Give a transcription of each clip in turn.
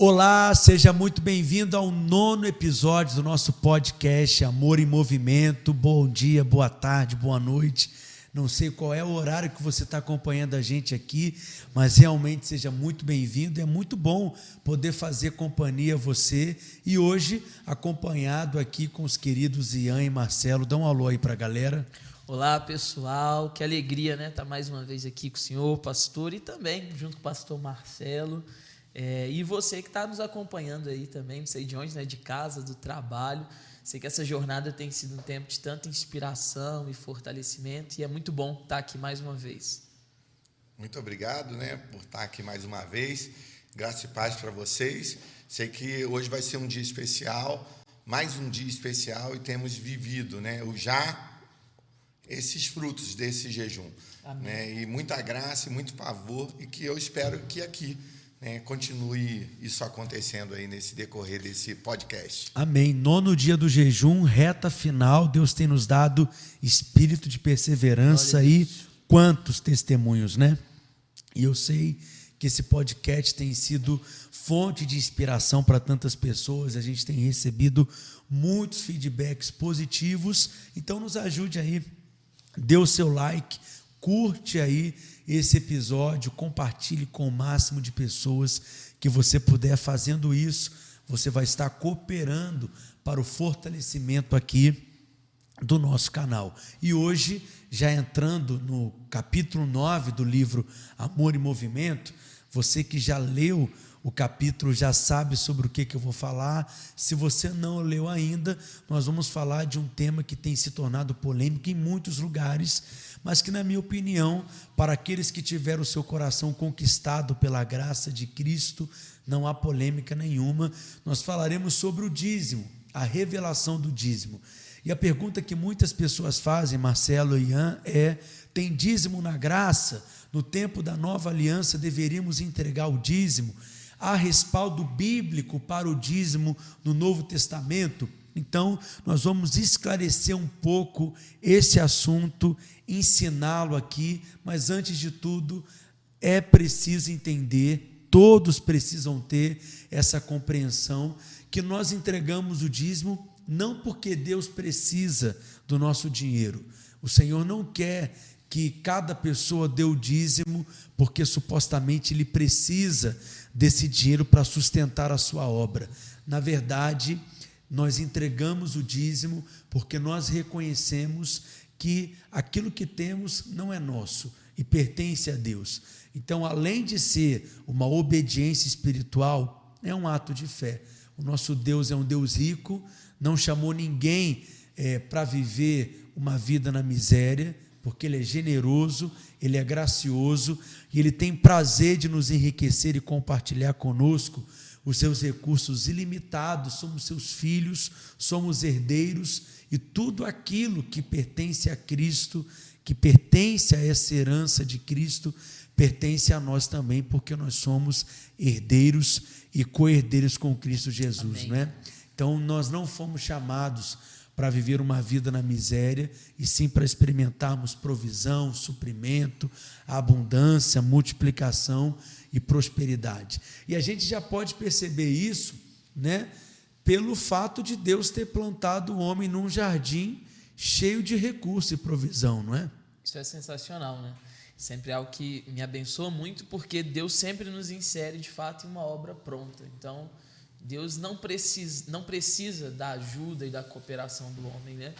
Olá, seja muito bem-vindo ao nono episódio do nosso podcast Amor em Movimento. Bom dia, boa tarde, boa noite. Não sei qual é o horário que você está acompanhando a gente aqui, mas realmente seja muito bem-vindo. É muito bom poder fazer companhia a você e hoje acompanhado aqui com os queridos Ian e Marcelo. Dá um alô aí para a galera. Olá, pessoal. Que alegria, né? Estar tá mais uma vez aqui com o senhor, pastor, e também junto com o pastor Marcelo. É, e você que está nos acompanhando aí também, não sei de onde, né, de casa, do trabalho. Sei que essa jornada tem sido um tempo de tanta inspiração e fortalecimento e é muito bom estar tá aqui mais uma vez. Muito obrigado, né, por estar aqui mais uma vez. Graça e paz para vocês. Sei que hoje vai ser um dia especial, mais um dia especial e temos vivido, né, o já esses frutos desse jejum, Amém. né? E muita graça e muito favor e que eu espero que aqui né, continue isso acontecendo aí nesse decorrer desse podcast. Amém. Nono dia do jejum, reta final, Deus tem nos dado espírito de perseverança e quantos testemunhos, né? E eu sei que esse podcast tem sido fonte de inspiração para tantas pessoas, a gente tem recebido muitos feedbacks positivos, então nos ajude aí, dê o seu like, curte aí esse episódio, compartilhe com o máximo de pessoas que você puder. Fazendo isso, você vai estar cooperando para o fortalecimento aqui do nosso canal. E hoje, já entrando no capítulo 9 do livro Amor e Movimento, você que já leu o capítulo já sabe sobre o que, que eu vou falar. Se você não leu ainda, nós vamos falar de um tema que tem se tornado polêmico em muitos lugares, mas que, na minha opinião, para aqueles que tiveram o seu coração conquistado pela graça de Cristo, não há polêmica nenhuma. Nós falaremos sobre o dízimo, a revelação do dízimo. E a pergunta que muitas pessoas fazem, Marcelo e Ian, é: tem dízimo na graça? No tempo da nova aliança deveríamos entregar o dízimo? Há respaldo bíblico para o dízimo no Novo Testamento? Então, nós vamos esclarecer um pouco esse assunto, ensiná-lo aqui, mas antes de tudo, é preciso entender, todos precisam ter essa compreensão que nós entregamos o dízimo não porque Deus precisa do nosso dinheiro. O Senhor não quer que cada pessoa o dízimo porque supostamente ele precisa desse dinheiro para sustentar a sua obra. Na verdade, nós entregamos o dízimo porque nós reconhecemos que aquilo que temos não é nosso e pertence a Deus. Então, além de ser uma obediência espiritual, é um ato de fé. O nosso Deus é um Deus rico, não chamou ninguém é, para viver uma vida na miséria, porque Ele é generoso, Ele é gracioso e Ele tem prazer de nos enriquecer e compartilhar conosco os seus recursos ilimitados. Somos seus filhos, somos herdeiros e tudo aquilo que pertence a Cristo, que pertence a essa herança de Cristo, pertence a nós também, porque nós somos herdeiros e co-herdeiros com Cristo Jesus, Amém. né? Então nós não fomos chamados para viver uma vida na miséria, e sim para experimentarmos provisão, suprimento, abundância, multiplicação e prosperidade. E a gente já pode perceber isso, né, pelo fato de Deus ter plantado o homem num jardim cheio de recursos e provisão, não é? Isso é sensacional, né? Sempre é algo que me abençoa muito, porque Deus sempre nos insere de fato em uma obra pronta. Então, Deus não precisa, não precisa da ajuda e da cooperação do homem, né?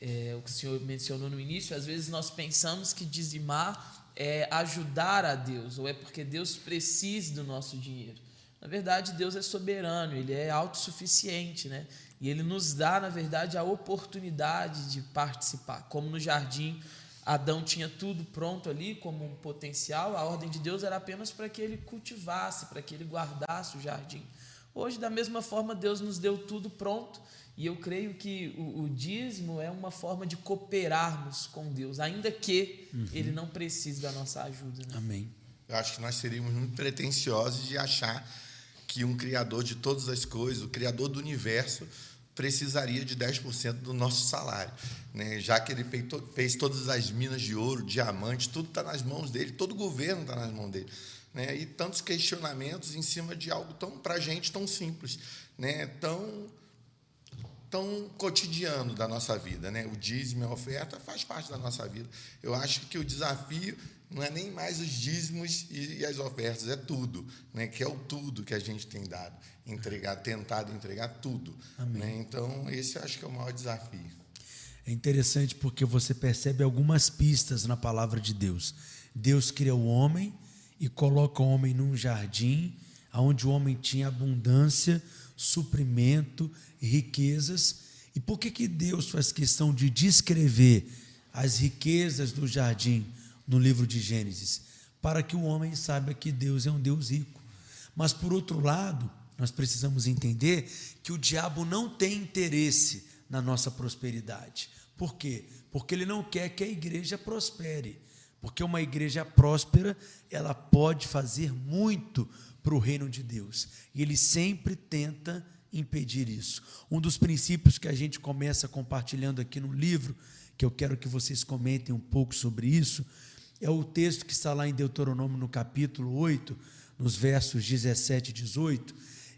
É, o que o senhor mencionou no início, às vezes nós pensamos que dizimar é ajudar a Deus, ou é porque Deus precisa do nosso dinheiro. Na verdade, Deus é soberano, Ele é autossuficiente, né? E Ele nos dá, na verdade, a oportunidade de participar. Como no jardim, Adão tinha tudo pronto ali como um potencial, a ordem de Deus era apenas para que ele cultivasse, para que ele guardasse o jardim. Hoje, da mesma forma, Deus nos deu tudo pronto e eu creio que o, o dízimo é uma forma de cooperarmos com Deus, ainda que uhum. Ele não precise da nossa ajuda. Né? Amém. Eu acho que nós seríamos muito pretensiosos de achar que um Criador de todas as coisas, o Criador do universo, precisaria de 10% do nosso salário. Né? Já que ele fez, to fez todas as minas de ouro, diamante, tudo está nas mãos dele, todo o governo está nas mãos dele. Né? E tantos questionamentos em cima de algo tão para a gente tão simples, né? Tão tão cotidiano da nossa vida, né? O dízimo, a oferta faz parte da nossa vida. Eu acho que o desafio não é nem mais os dízimos e, as ofertas, é tudo, né? Que é o tudo que a gente tem dado, entregar, tentado entregar tudo. Né? Então esse eu acho que é o maior desafio. É interessante porque você percebe algumas pistas na palavra de Deus. Deus cria o homem e coloca o homem num jardim, onde o homem tinha abundância, suprimento, riquezas. E por que, que Deus faz questão de descrever as riquezas do jardim no livro de Gênesis? Para que o homem saiba que Deus é um Deus rico. Mas, por outro lado, nós precisamos entender que o diabo não tem interesse na nossa prosperidade. Por quê? Porque ele não quer que a igreja prospere. Porque uma igreja próspera, ela pode fazer muito para o reino de Deus. E ele sempre tenta impedir isso. Um dos princípios que a gente começa compartilhando aqui no livro, que eu quero que vocês comentem um pouco sobre isso, é o texto que está lá em Deuteronômio no capítulo 8, nos versos 17 e 18,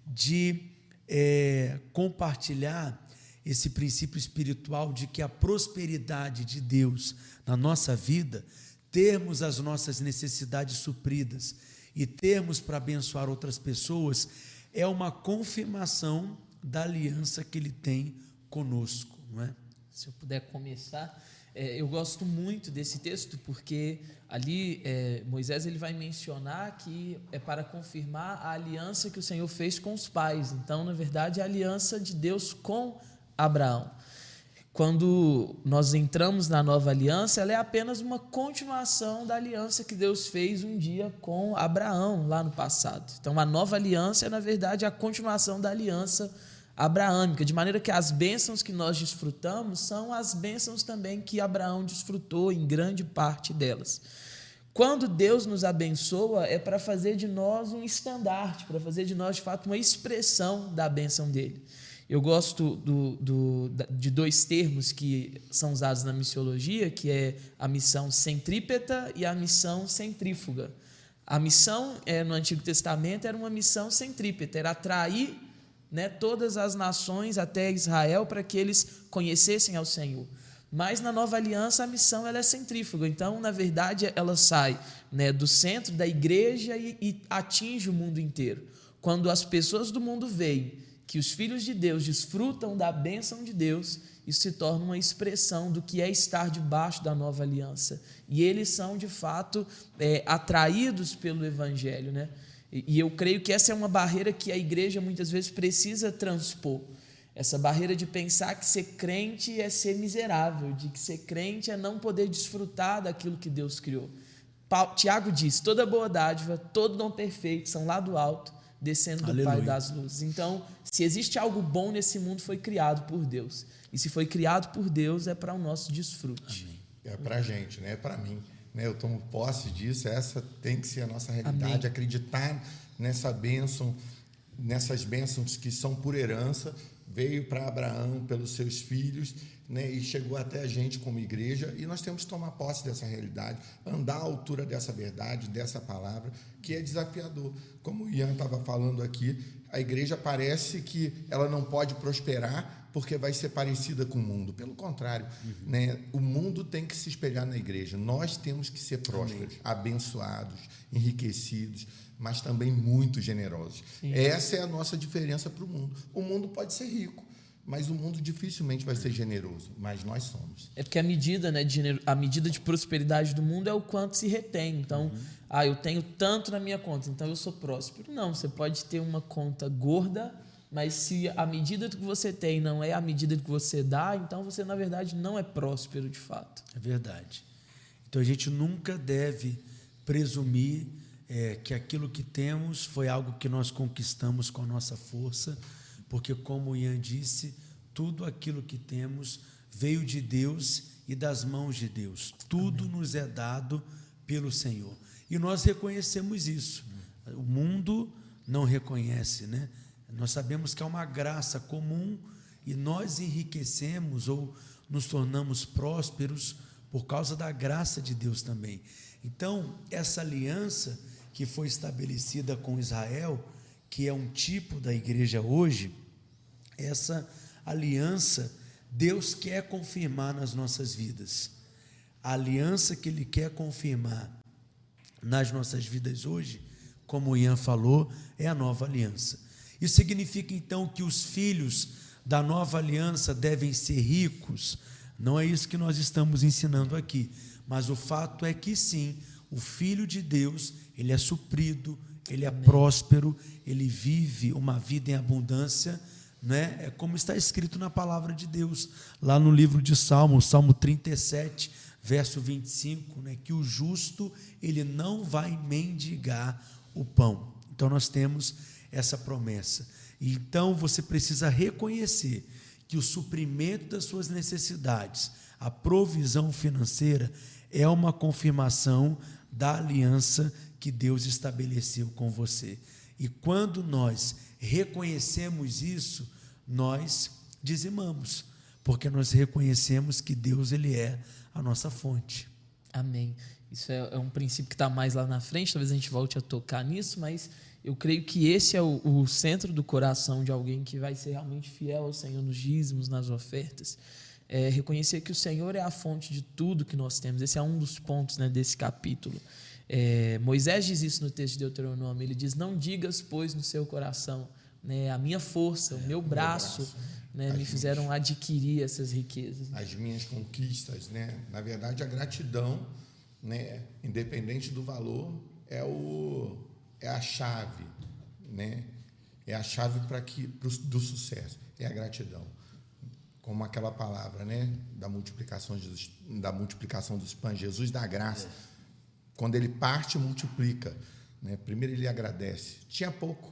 de é, compartilhar esse princípio espiritual de que a prosperidade de Deus na nossa vida termos as nossas necessidades supridas e termos para abençoar outras pessoas é uma confirmação da aliança que ele tem conosco, não é? Se eu puder começar, é, eu gosto muito desse texto porque ali é, Moisés ele vai mencionar que é para confirmar a aliança que o Senhor fez com os pais. Então, na verdade, a aliança de Deus com Abraão quando nós entramos na nova aliança, ela é apenas uma continuação da aliança que Deus fez um dia com Abraão lá no passado. Então, a nova aliança é, na verdade, a continuação da aliança abraâmica, de maneira que as bênçãos que nós desfrutamos são as bênçãos também que Abraão desfrutou em grande parte delas. Quando Deus nos abençoa, é para fazer de nós um estandarte, para fazer de nós, de fato, uma expressão da bênção dele. Eu gosto do, do, de dois termos que são usados na missiologia, que é a missão centrípeta e a missão centrífuga. A missão é, no Antigo Testamento era uma missão centrípeta, era atrair né, todas as nações até Israel para que eles conhecessem ao Senhor. Mas na nova aliança a missão ela é centrífuga, então na verdade ela sai né, do centro da igreja e, e atinge o mundo inteiro. Quando as pessoas do mundo veem que os filhos de Deus desfrutam da bênção de Deus, isso se torna uma expressão do que é estar debaixo da nova aliança. E eles são, de fato, é, atraídos pelo Evangelho. Né? E, e eu creio que essa é uma barreira que a igreja muitas vezes precisa transpor. Essa barreira de pensar que ser crente é ser miserável, de que ser crente é não poder desfrutar daquilo que Deus criou. Tiago diz: toda boa dádiva, todo dom perfeito são lá do alto descendo do Aleluia. Pai das luzes. Então, se existe algo bom nesse mundo, foi criado por Deus. E se foi criado por Deus, é para o nosso desfrute. Amém. É para a gente, né? é para mim. Né? Eu tomo posse disso, essa tem que ser a nossa realidade. Amém. Acreditar nessa bênção, nessas bênçãos que são por herança, veio para Abraão pelos seus filhos né, e chegou até a gente como igreja, e nós temos que tomar posse dessa realidade, andar à altura dessa verdade, dessa palavra, que é desafiador. Como o Ian estava falando aqui, a igreja parece que ela não pode prosperar porque vai ser parecida com o mundo. Pelo contrário, uhum. né, o mundo tem que se espelhar na igreja. Nós temos que ser prósperos, Amém. abençoados, enriquecidos, mas também muito generosos. Sim. Essa é a nossa diferença para o mundo. O mundo pode ser rico, mas o mundo dificilmente vai ser generoso, mas nós somos. É porque a medida, né, de, a medida de prosperidade do mundo é o quanto se retém. Então, uhum. ah, eu tenho tanto na minha conta, então eu sou próspero. Não, você pode ter uma conta gorda, mas se a medida que você tem não é a medida que você dá, então você na verdade não é próspero de fato. É verdade. Então a gente nunca deve presumir é, que aquilo que temos foi algo que nós conquistamos com a nossa força porque, como o Ian disse, tudo aquilo que temos veio de Deus e das mãos de Deus. Tudo Amém. nos é dado pelo Senhor. E nós reconhecemos isso. O mundo não reconhece, né? Nós sabemos que é uma graça comum e nós enriquecemos ou nos tornamos prósperos por causa da graça de Deus também. Então, essa aliança, que foi estabelecida com Israel, que é um tipo da igreja hoje, essa aliança Deus quer confirmar nas nossas vidas. A aliança que Ele quer confirmar nas nossas vidas hoje, como o Ian falou, é a nova aliança. Isso significa então que os filhos da nova aliança devem ser ricos. Não é isso que nós estamos ensinando aqui, mas o fato é que sim, o filho de Deus, ele é suprido, ele é próspero, ele vive uma vida em abundância, né? É como está escrito na palavra de Deus, lá no livro de Salmos, Salmo 37, verso 25, né, que o justo ele não vai mendigar o pão. Então nós temos essa promessa. Então você precisa reconhecer que o suprimento das suas necessidades, a provisão financeira é uma confirmação da aliança que Deus estabeleceu com você. E quando nós reconhecemos isso, nós dizimamos, porque nós reconhecemos que Deus ele é a nossa fonte. Amém. Isso é, é um princípio que está mais lá na frente, talvez a gente volte a tocar nisso, mas eu creio que esse é o, o, centro do coração de alguém que vai ser realmente fiel ao Senhor nos dízimos, nas ofertas. É reconhecer que o Senhor é a fonte de tudo que nós temos. Esse é um dos pontos né, desse capítulo. É, Moisés diz isso no texto de Deuteronômio. Ele diz: Não digas, pois, no seu coração, né, a minha força, o meu braço, meu braço né, me fizeram minhas, adquirir essas riquezas. As minhas conquistas, né? Na verdade, a gratidão, né, independente do valor, é o é a chave, né? É a chave para que pro, do sucesso, é a gratidão. Como aquela palavra, né, da multiplicação dos, da multiplicação dos pães, Jesus dá graça. É. Quando ele parte, multiplica, né? Primeiro ele agradece. Tinha pouco,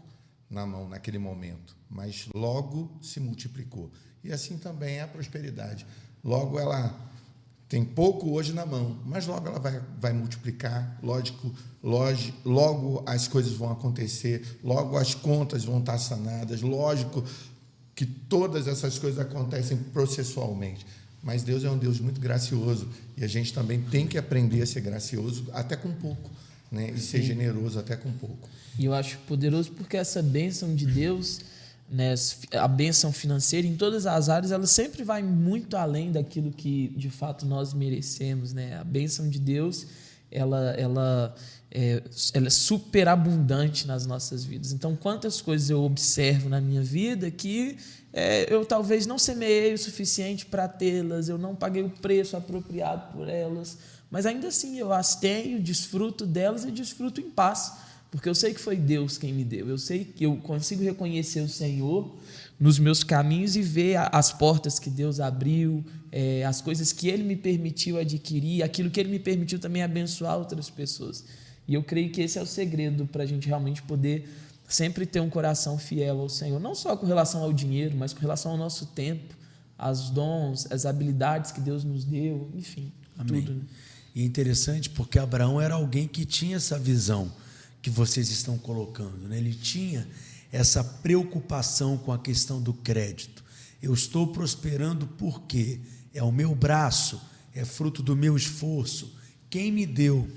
na mão naquele momento, mas logo se multiplicou. E assim também é a prosperidade. Logo ela tem pouco hoje na mão, mas logo ela vai, vai multiplicar, lógico, logo, logo as coisas vão acontecer, logo as contas vão estar sanadas, lógico que todas essas coisas acontecem processualmente. Mas Deus é um Deus muito gracioso e a gente também tem que aprender a ser gracioso até com pouco né? e ser generoso até com pouco. E eu acho poderoso porque essa bênção de Deus, né, a bênção financeira, em todas as áreas, ela sempre vai muito além daquilo que de fato nós merecemos. Né? A bênção de Deus, ela, ela, é, ela é super abundante nas nossas vidas. Então, quantas coisas eu observo na minha vida que é, eu talvez não semeei o suficiente para tê-las, eu não paguei o preço apropriado por elas mas ainda assim eu as tenho, desfruto delas e desfruto em paz, porque eu sei que foi Deus quem me deu. Eu sei que eu consigo reconhecer o Senhor nos meus caminhos e ver as portas que Deus abriu, é, as coisas que Ele me permitiu adquirir, aquilo que Ele me permitiu também abençoar outras pessoas. E eu creio que esse é o segredo para a gente realmente poder sempre ter um coração fiel ao Senhor, não só com relação ao dinheiro, mas com relação ao nosso tempo, aos dons, as habilidades que Deus nos deu, enfim, Amém. tudo. Né? E é interessante porque Abraão era alguém que tinha essa visão que vocês estão colocando. Né? Ele tinha essa preocupação com a questão do crédito. Eu estou prosperando porque é o meu braço, é fruto do meu esforço. Quem me deu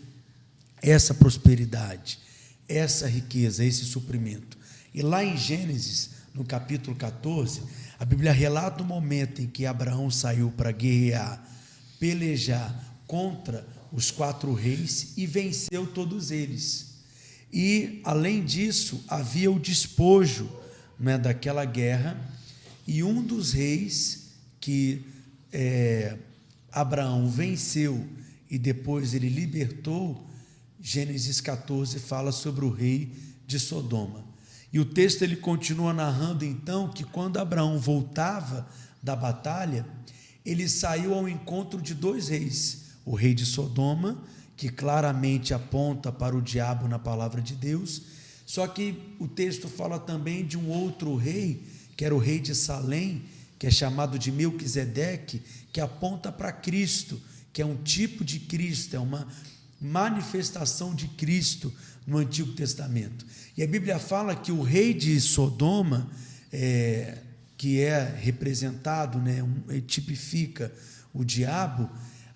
essa prosperidade, essa riqueza, esse suprimento? E lá em Gênesis, no capítulo 14, a Bíblia relata o momento em que Abraão saiu para guerrear, pelejar, contra os quatro reis e venceu todos eles. E, além disso, havia o despojo né, daquela guerra, e um dos reis que é, Abraão venceu e depois ele libertou, Gênesis 14 fala sobre o rei de Sodoma. E o texto ele continua narrando então que quando Abraão voltava da batalha, ele saiu ao encontro de dois reis, o rei de Sodoma, que claramente aponta para o diabo na palavra de Deus. Só que o texto fala também de um outro rei, que era o rei de Salém, que é chamado de Melquisedeque, que aponta para Cristo, que é um tipo de Cristo, é uma manifestação de Cristo no Antigo Testamento. E a Bíblia fala que o rei de Sodoma, é, que é representado, né, um, tipifica o diabo,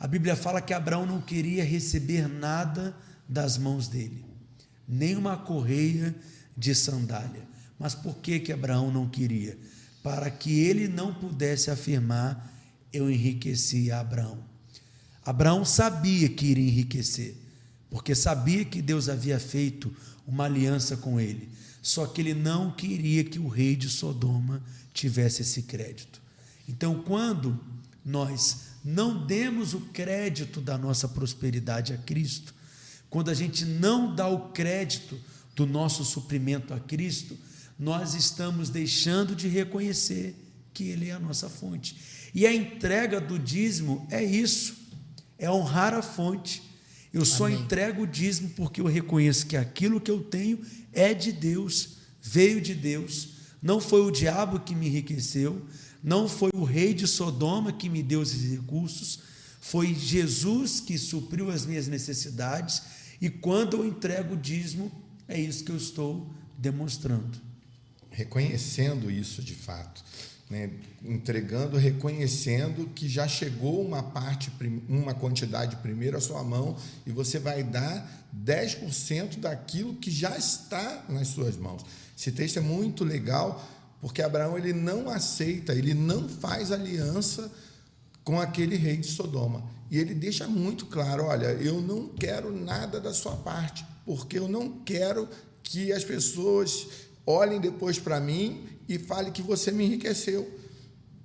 a Bíblia fala que Abraão não queria receber nada das mãos dele. nem uma correia de sandália. Mas por que que Abraão não queria? Para que ele não pudesse afirmar: eu enriqueci a Abraão. Abraão sabia que iria enriquecer, porque sabia que Deus havia feito uma aliança com ele. Só que ele não queria que o rei de Sodoma tivesse esse crédito. Então, quando nós não demos o crédito da nossa prosperidade a Cristo, quando a gente não dá o crédito do nosso suprimento a Cristo, nós estamos deixando de reconhecer que Ele é a nossa fonte. E a entrega do dízimo é isso, é honrar a fonte. Eu só Amém. entrego o dízimo porque eu reconheço que aquilo que eu tenho é de Deus, veio de Deus, não foi o diabo que me enriqueceu, não foi o rei de Sodoma que me deu esses recursos, foi Jesus que supriu as minhas necessidades, e quando eu entrego o dízimo, é isso que eu estou demonstrando. Reconhecendo isso de fato, né? entregando, reconhecendo que já chegou uma parte, uma quantidade primeiro à sua mão, e você vai dar 10% daquilo que já está nas suas mãos. Esse texto é muito legal porque Abraão ele não aceita, ele não faz aliança com aquele rei de Sodoma. E ele deixa muito claro: olha, eu não quero nada da sua parte, porque eu não quero que as pessoas olhem depois para mim e falem que você me enriqueceu.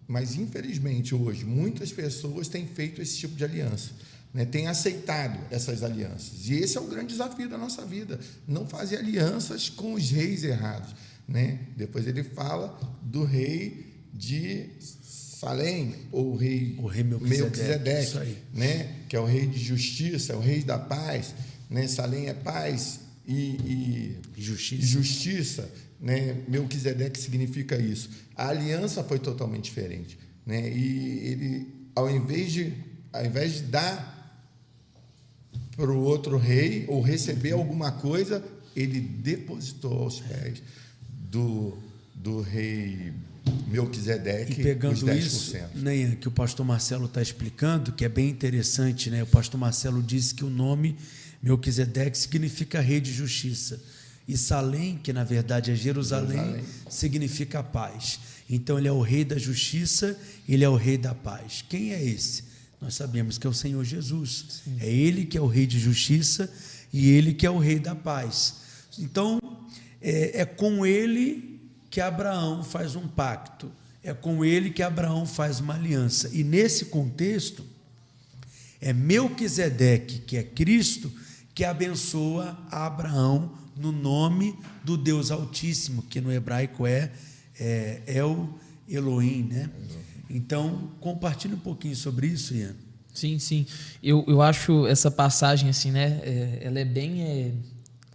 Mas, infelizmente, hoje, muitas pessoas têm feito esse tipo de aliança, né? têm aceitado essas alianças. E esse é o grande desafio da nossa vida: não fazer alianças com os reis errados. Né? Depois ele fala do rei de Salém, ou o rei, o rei Melquisedeque, né? que é o rei de justiça, é o rei da paz. Né? Salém é paz e, e, justiça. justiça né? Melquisedeque significa isso. A aliança foi totalmente diferente. Né? E ele, ao invés de, ao invés de dar para o outro rei ou receber alguma coisa, ele depositou aos pés do, do rei Melquisedeque, e pegando isso, né, que o pastor Marcelo está explicando, que é bem interessante, né? O pastor Marcelo disse que o nome Melquisedeque significa rei de justiça. E Salém, que na verdade é Jerusalém, Jerusalém, significa paz. Então ele é o rei da justiça, ele é o rei da paz. Quem é esse? Nós sabemos que é o Senhor Jesus. Sim. É ele que é o rei de justiça e ele que é o rei da paz. Então, é, é com ele que Abraão faz um pacto, é com ele que Abraão faz uma aliança. E nesse contexto, é Melquisedeque, que é Cristo, que abençoa Abraão no nome do Deus Altíssimo, que no hebraico é, é El Elohim, né? Então, compartilhe um pouquinho sobre isso, Ian. Sim, sim. Eu, eu acho essa passagem assim, né? É, ela é bem é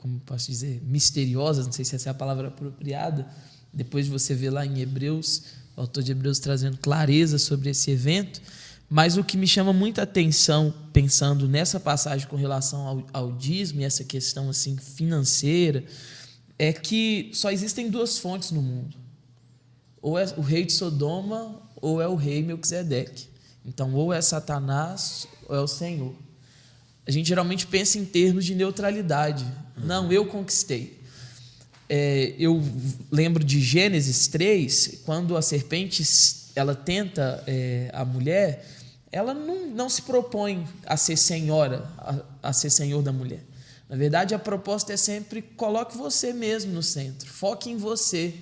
como posso dizer, misteriosas, não sei se essa é a palavra apropriada. Depois você vê lá em Hebreus, o autor de Hebreus trazendo clareza sobre esse evento. Mas o que me chama muita atenção, pensando nessa passagem com relação ao, ao dízimo e essa questão assim financeira, é que só existem duas fontes no mundo. Ou é o rei de Sodoma, ou é o rei Melquisedeque. Então, ou é Satanás, ou é o Senhor. A gente geralmente pensa em termos de neutralidade. Não, eu conquistei. É, eu lembro de Gênesis 3, quando a serpente ela tenta é, a mulher, ela não, não se propõe a ser senhora, a, a ser senhor da mulher. Na verdade, a proposta é sempre coloque você mesmo no centro, foque em você,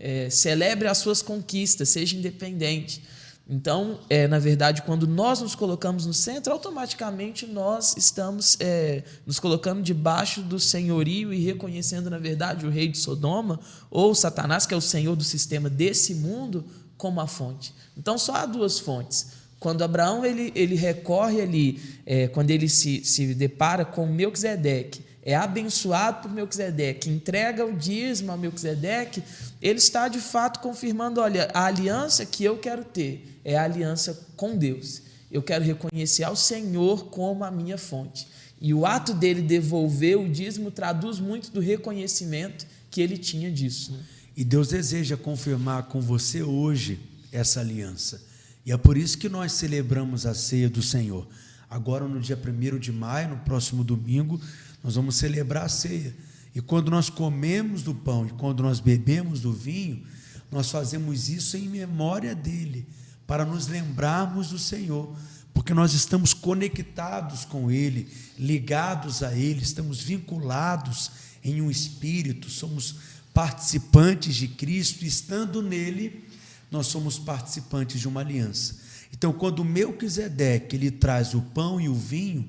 é, celebre as suas conquistas, seja independente. Então, é, na verdade, quando nós nos colocamos no centro, automaticamente nós estamos é, nos colocando debaixo do senhorio e reconhecendo, na verdade, o rei de Sodoma ou Satanás, que é o senhor do sistema desse mundo, como a fonte. Então, só há duas fontes. Quando Abraão ele, ele recorre ali, é, quando ele se, se depara com Melquisedeque, é abençoado por Melquisedeque, entrega o dízimo a Melquisedeque, ele está de fato confirmando: olha, a aliança que eu quero ter é a aliança com Deus. Eu quero reconhecer ao Senhor como a minha fonte. E o ato dele devolver o dízimo traduz muito do reconhecimento que ele tinha disso. E Deus deseja confirmar com você hoje essa aliança. E é por isso que nós celebramos a ceia do Senhor. Agora, no dia 1 de maio, no próximo domingo, nós vamos celebrar a ceia. E quando nós comemos do pão e quando nós bebemos do vinho, nós fazemos isso em memória dele, para nos lembrarmos do Senhor, porque nós estamos conectados com ele, ligados a ele, estamos vinculados em um espírito, somos participantes de Cristo, estando nele, nós somos participantes de uma aliança. Então, quando Melquisedeque ele traz o pão e o vinho,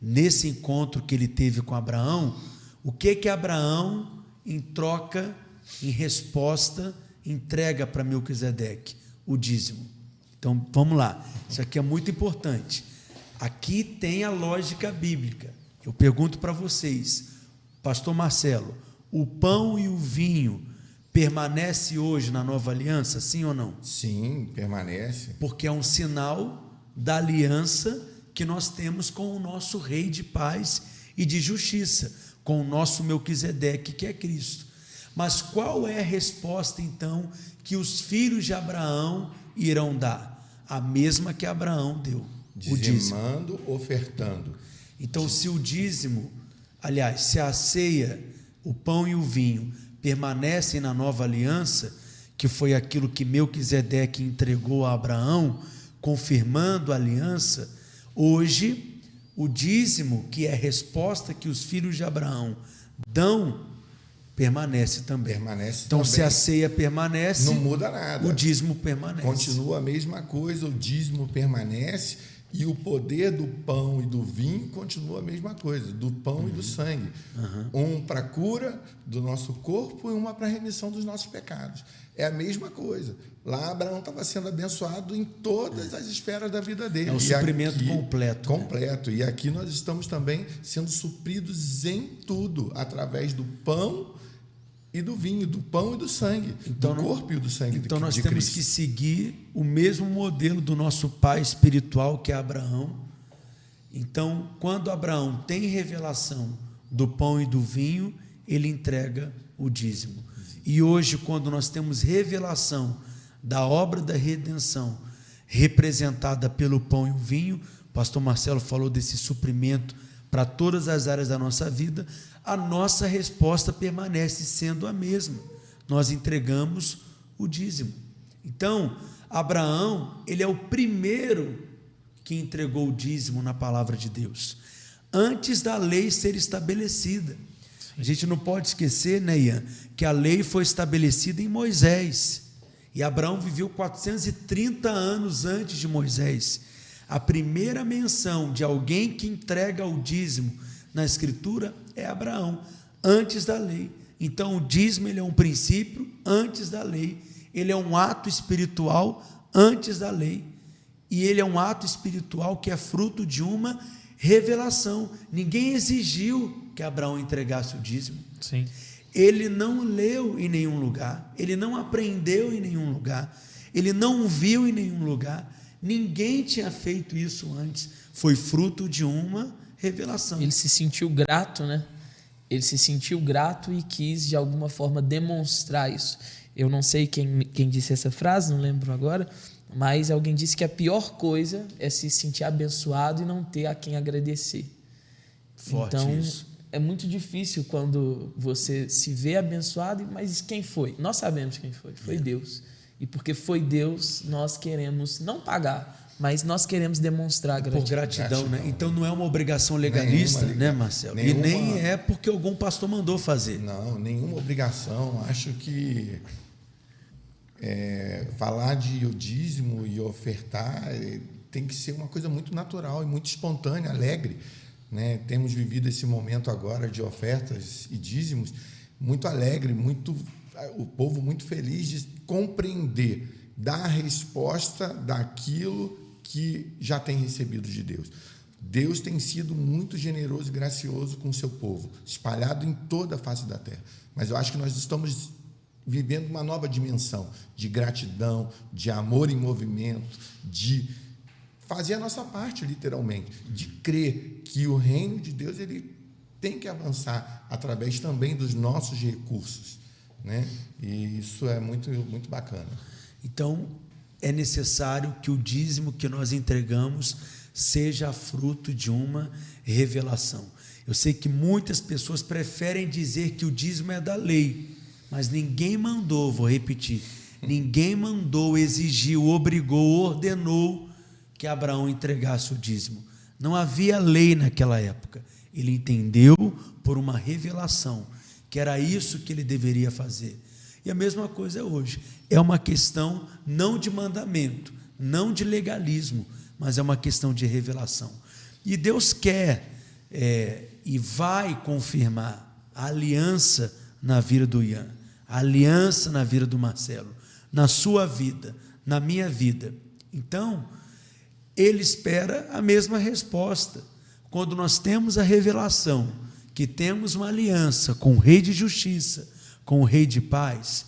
nesse encontro que ele teve com Abraão, o que que Abraão, em troca, em resposta, entrega para Melquisedeque? O dízimo. Então, vamos lá. Isso aqui é muito importante. Aqui tem a lógica bíblica. Eu pergunto para vocês, Pastor Marcelo, o pão e o vinho permanece hoje na nova aliança, sim ou não? Sim, permanece. Porque é um sinal da aliança que nós temos com o nosso rei de paz e de justiça, com o nosso Melquisedeque, que é Cristo. Mas qual é a resposta então que os filhos de Abraão irão dar? A mesma que Abraão deu. Dizimando, ofertando. Então, se o dízimo, aliás, se a ceia o pão e o vinho permanecem na nova aliança, que foi aquilo que Melquisedeque entregou a Abraão, confirmando a aliança, hoje o dízimo, que é a resposta que os filhos de Abraão dão, permanece também. Permanece então, também. se a ceia permanece, não muda nada. O dízimo permanece. Continua a mesma coisa, o dízimo permanece e o poder do pão e do vinho continua a mesma coisa, do pão uhum. e do uhum. sangue. Uhum. Um para a cura do nosso corpo e uma para a remissão dos nossos pecados. É a mesma coisa. Lá Abraão estava sendo abençoado em todas as esferas da vida dele. É o suprimento aqui, completo. Né? Completo. Né? E aqui nós estamos também sendo supridos em tudo, através do pão e do vinho, do pão e do sangue, então, do corpo e do sangue Então de, nós de temos Cristo. que seguir o mesmo modelo do nosso pai espiritual que é Abraão. Então, quando Abraão tem revelação do pão e do vinho, ele entrega o dízimo. E hoje, quando nós temos revelação da obra da redenção representada pelo pão e o vinho, o pastor Marcelo falou desse suprimento para todas as áreas da nossa vida, a nossa resposta permanece sendo a mesma. Nós entregamos o dízimo. Então, Abraão, ele é o primeiro que entregou o dízimo na palavra de Deus, antes da lei ser estabelecida. A gente não pode esquecer, né, Ian, que a lei foi estabelecida em Moisés. E Abraão viveu 430 anos antes de Moisés. A primeira menção de alguém que entrega o dízimo na Escritura é Abraão, antes da lei. Então, o dízimo ele é um princípio antes da lei, ele é um ato espiritual antes da lei, e ele é um ato espiritual que é fruto de uma revelação. Ninguém exigiu que Abraão entregasse o dízimo. Sim. Ele não leu em nenhum lugar, ele não aprendeu em nenhum lugar, ele não viu em nenhum lugar. Ninguém tinha feito isso antes. Foi fruto de uma revelação. Ele se sentiu grato, né? Ele se sentiu grato e quis, de alguma forma, demonstrar isso. Eu não sei quem, quem disse essa frase, não lembro agora, mas alguém disse que a pior coisa é se sentir abençoado e não ter a quem agradecer. Forte então, isso. É muito difícil quando você se vê abençoado, mas quem foi? Nós sabemos quem foi. Foi é. Deus. E porque foi Deus, nós queremos não pagar, mas nós queremos demonstrar gratidão. Por gratidão, né? Então não é uma obrigação legalista, nenhuma, né, Marcelo? Nenhuma, e nem é porque algum pastor mandou fazer. Não, nenhuma obrigação. Acho que é, falar de dízimo e ofertar é, tem que ser uma coisa muito natural e muito espontânea, alegre. Né? Temos vivido esse momento agora de ofertas e dízimos muito alegre, muito o povo muito feliz de compreender, dar resposta daquilo que já tem recebido de Deus. Deus tem sido muito generoso e gracioso com o seu povo, espalhado em toda a face da terra. Mas eu acho que nós estamos vivendo uma nova dimensão de gratidão, de amor em movimento, de fazer a nossa parte, literalmente, de crer que o reino de Deus ele tem que avançar através também dos nossos recursos, né? E isso é muito muito bacana. Então, é necessário que o dízimo que nós entregamos seja fruto de uma revelação. Eu sei que muitas pessoas preferem dizer que o dízimo é da lei, mas ninguém mandou, vou repetir, ninguém mandou, exigiu, obrigou, ordenou que Abraão entregasse o dízimo. Não havia lei naquela época. Ele entendeu por uma revelação que era isso que ele deveria fazer. E a mesma coisa é hoje. É uma questão não de mandamento, não de legalismo, mas é uma questão de revelação. E Deus quer é, e vai confirmar a aliança na vida do Ian, a aliança na vida do Marcelo, na sua vida, na minha vida. Então, ele espera a mesma resposta. Quando nós temos a revelação que temos uma aliança com o Rei de Justiça, com o Rei de Paz,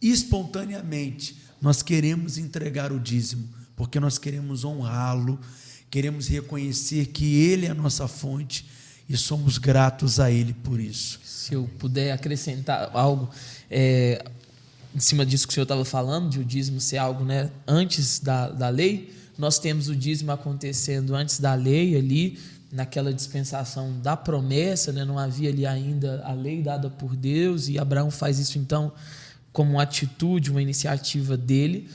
espontaneamente nós queremos entregar o dízimo, porque nós queremos honrá-lo, queremos reconhecer que Ele é a nossa fonte e somos gratos a Ele por isso. Se eu puder acrescentar algo, é, em cima disso que o senhor estava falando, de o dízimo ser algo né, antes da, da lei, nós temos o dízimo acontecendo antes da lei ali, naquela dispensação da promessa, né? não havia ali ainda a lei dada por Deus, e Abraão faz isso então como uma atitude, uma iniciativa dele.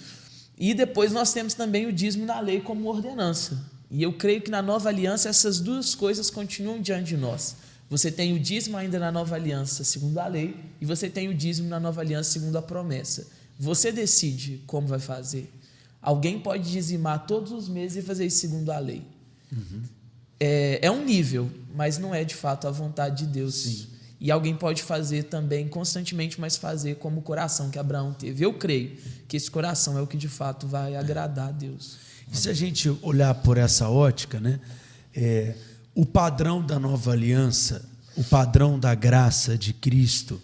E depois nós temos também o dízimo na lei como ordenança. E eu creio que na nova aliança essas duas coisas continuam diante de nós. Você tem o dízimo ainda na nova aliança, segundo a lei, e você tem o dízimo na nova aliança, segundo a promessa. Você decide como vai fazer. Alguém pode dizimar todos os meses e fazer isso segundo a lei. Uhum. É, é, um nível, mas não é de fato a vontade de Deus. Sim. E alguém pode fazer também constantemente, mas fazer como o coração que Abraão teve. Eu creio que esse coração é o que de fato vai agradar a Deus. E se a gente olhar por essa ótica, né, é, o padrão da nova aliança, o padrão da graça de Cristo,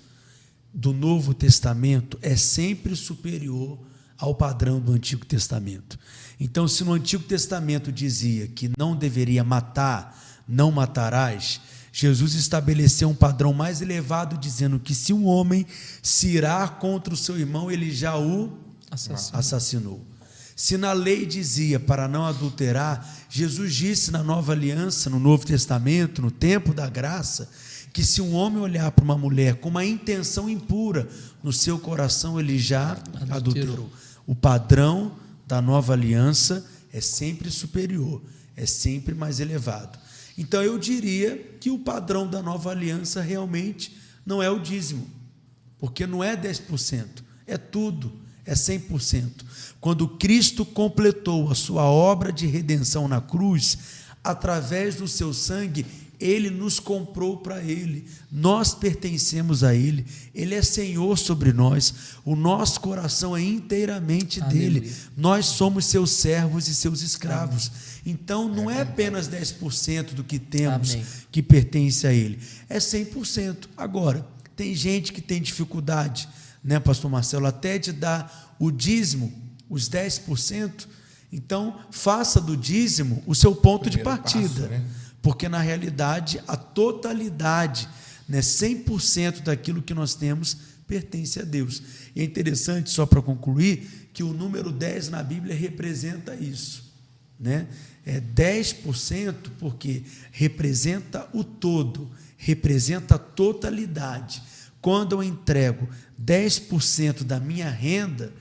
do Novo Testamento, é sempre superior ao padrão do Antigo Testamento. Então, se no Antigo Testamento dizia que não deveria matar, não matarás, Jesus estabeleceu um padrão mais elevado, dizendo que se um homem se irá contra o seu irmão, ele já o assassinou. assassinou. Se na lei dizia para não adulterar, Jesus disse na nova aliança, no Novo Testamento, no tempo da graça, que se um homem olhar para uma mulher com uma intenção impura no seu coração, ele já adulterou. adulterou. O padrão da nova aliança é sempre superior, é sempre mais elevado. Então eu diria que o padrão da nova aliança realmente não é o dízimo, porque não é 10%, é tudo, é 100%. Quando Cristo completou a sua obra de redenção na cruz, através do seu sangue, ele nos comprou para Ele, nós pertencemos a Ele, Ele é Senhor sobre nós, o nosso coração é inteiramente Aleluia. dele, nós somos seus servos e seus escravos. Amém. Então não é, é apenas 10% do que temos Amém. que pertence a Ele, é 100%. Agora, tem gente que tem dificuldade, né, Pastor Marcelo, até de dar o dízimo, os 10%. Então, faça do dízimo o seu ponto Primeiro de partida. Passo, né? Porque na realidade a totalidade, né, 100% daquilo que nós temos pertence a Deus. E é interessante, só para concluir, que o número 10 na Bíblia representa isso. Né? É 10% porque representa o todo, representa a totalidade. Quando eu entrego 10% da minha renda,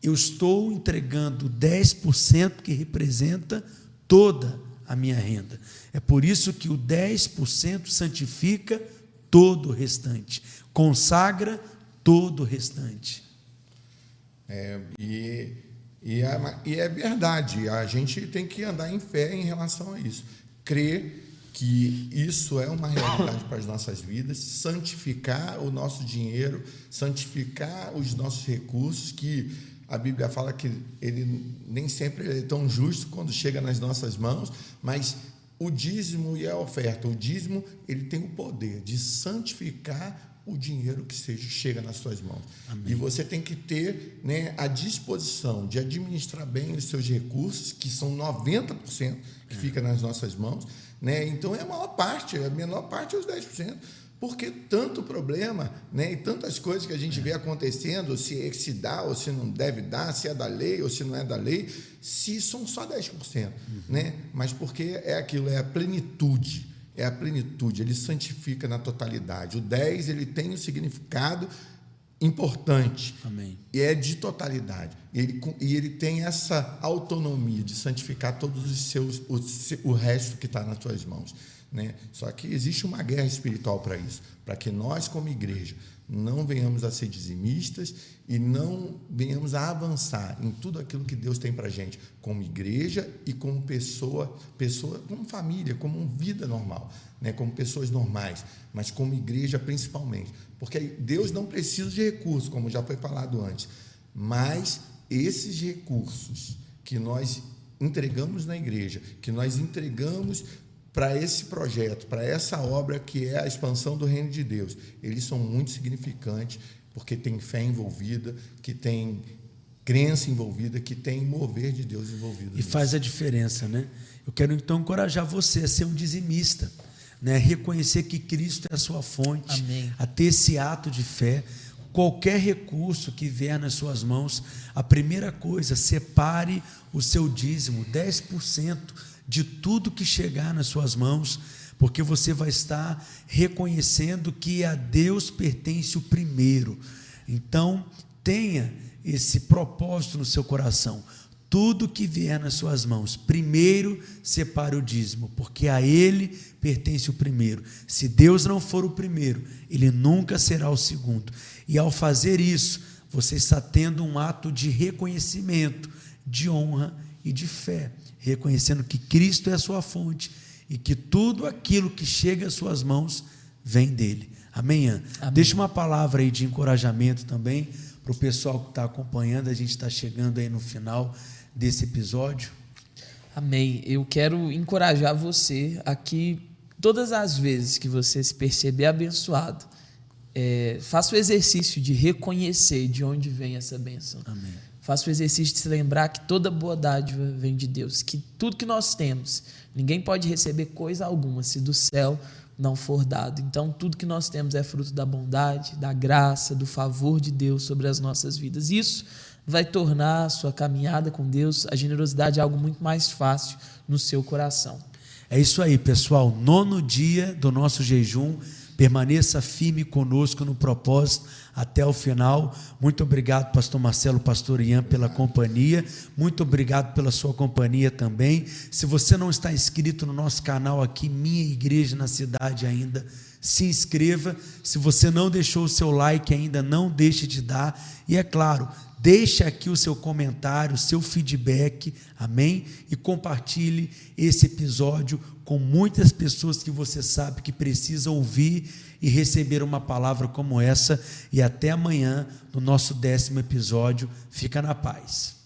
eu estou entregando 10% que representa toda a minha renda. É por isso que o 10% santifica todo o restante, consagra todo o restante. É, e, e, é, e é verdade, a gente tem que andar em fé em relação a isso. Crer que isso é uma realidade para as nossas vidas, santificar o nosso dinheiro, santificar os nossos recursos, que a Bíblia fala que ele nem sempre é tão justo quando chega nas nossas mãos, mas o dízimo e a oferta, o dízimo, ele tem o poder de santificar o dinheiro que seja, chega nas suas mãos. Amém. E você tem que ter né, a disposição de administrar bem os seus recursos, que são 90% que é. fica nas nossas mãos. Né? Então é a maior parte, a menor parte é os 10%. Porque tanto problema né, e tantas coisas que a gente vê acontecendo, se, é se dá ou se não deve dar, se é da lei ou se não é da lei, se são só 10%. Uhum. Né? Mas porque é aquilo, é a plenitude. é a plenitude, ele santifica na totalidade. O 10 ele tem um significado importante. Amém. E é de totalidade. Ele, e ele tem essa autonomia de santificar todos os seus o, o resto que está nas suas mãos. Né? Só que existe uma guerra espiritual para isso, para que nós, como igreja, não venhamos a ser dizimistas e não venhamos a avançar em tudo aquilo que Deus tem para gente, como igreja e como pessoa, pessoa, como família, como vida normal, né? como pessoas normais, mas como igreja principalmente. Porque Deus não precisa de recursos, como já foi falado antes, mas esses recursos que nós entregamos na igreja, que nós entregamos para esse projeto, para essa obra que é a expansão do reino de Deus. Eles são muito significantes, porque tem fé envolvida, que tem crença envolvida, que tem mover de Deus envolvido. E nisso. faz a diferença, né? Eu quero então encorajar você a ser um dizimista, né? Reconhecer que Cristo é a sua fonte, Amém. a ter esse ato de fé. Qualquer recurso que vier nas suas mãos, a primeira coisa, separe o seu dízimo, 10% de tudo que chegar nas suas mãos, porque você vai estar reconhecendo que a Deus pertence o primeiro. Então, tenha esse propósito no seu coração. Tudo que vier nas suas mãos, primeiro separe o dízimo, porque a Ele pertence o primeiro. Se Deus não for o primeiro, Ele nunca será o segundo. E ao fazer isso, você está tendo um ato de reconhecimento, de honra e de fé reconhecendo que Cristo é a sua fonte e que tudo aquilo que chega às suas mãos vem dele. Amém? Amém. Deixa uma palavra aí de encorajamento também para o pessoal que está acompanhando. A gente está chegando aí no final desse episódio. Amém. Eu quero encorajar você aqui, todas as vezes que você se perceber abençoado, é, faça o exercício de reconhecer de onde vem essa bênção. Amém. Faça o exercício de se lembrar que toda boa dádiva vem de Deus, que tudo que nós temos, ninguém pode receber coisa alguma se do céu não for dado. Então, tudo que nós temos é fruto da bondade, da graça, do favor de Deus sobre as nossas vidas. Isso vai tornar a sua caminhada com Deus, a generosidade, algo muito mais fácil no seu coração. É isso aí, pessoal. Nono dia do nosso jejum. Permaneça firme conosco no propósito até o final. Muito obrigado, pastor Marcelo, pastor Ian, pela companhia. Muito obrigado pela sua companhia também. Se você não está inscrito no nosso canal aqui, Minha Igreja na Cidade ainda, se inscreva. Se você não deixou o seu like ainda, não deixe de dar. E é claro, Deixe aqui o seu comentário, o seu feedback, amém? E compartilhe esse episódio com muitas pessoas que você sabe que precisam ouvir e receber uma palavra como essa. E até amanhã, no nosso décimo episódio. Fica na paz.